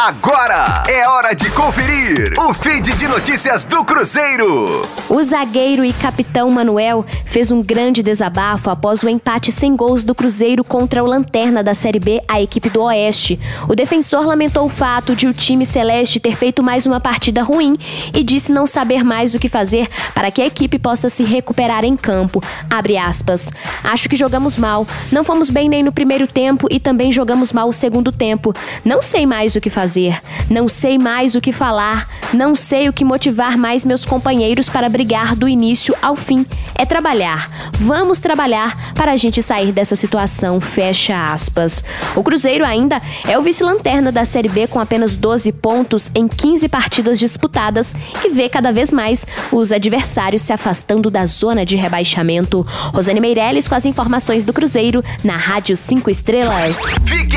Agora é hora de conferir o feed de notícias do Cruzeiro. O zagueiro e capitão Manuel fez um grande desabafo após o empate sem gols do Cruzeiro contra o Lanterna da Série B, a equipe do Oeste. O defensor lamentou o fato de o time celeste ter feito mais uma partida ruim e disse não saber mais o que fazer para que a equipe possa se recuperar em campo. Abre aspas. Acho que jogamos mal. Não fomos bem nem no primeiro tempo e também jogamos mal o segundo tempo. Não sei mais o que fazer fazer, não sei mais o que falar, não sei o que motivar mais meus companheiros para brigar do início ao fim. É trabalhar. Vamos trabalhar para a gente sair dessa situação. Fecha aspas. O Cruzeiro ainda é o vice-lanterna da Série B com apenas 12 pontos em 15 partidas disputadas e vê cada vez mais os adversários se afastando da zona de rebaixamento. Rosane Meirelles com as informações do Cruzeiro na Rádio 5 Estrelas.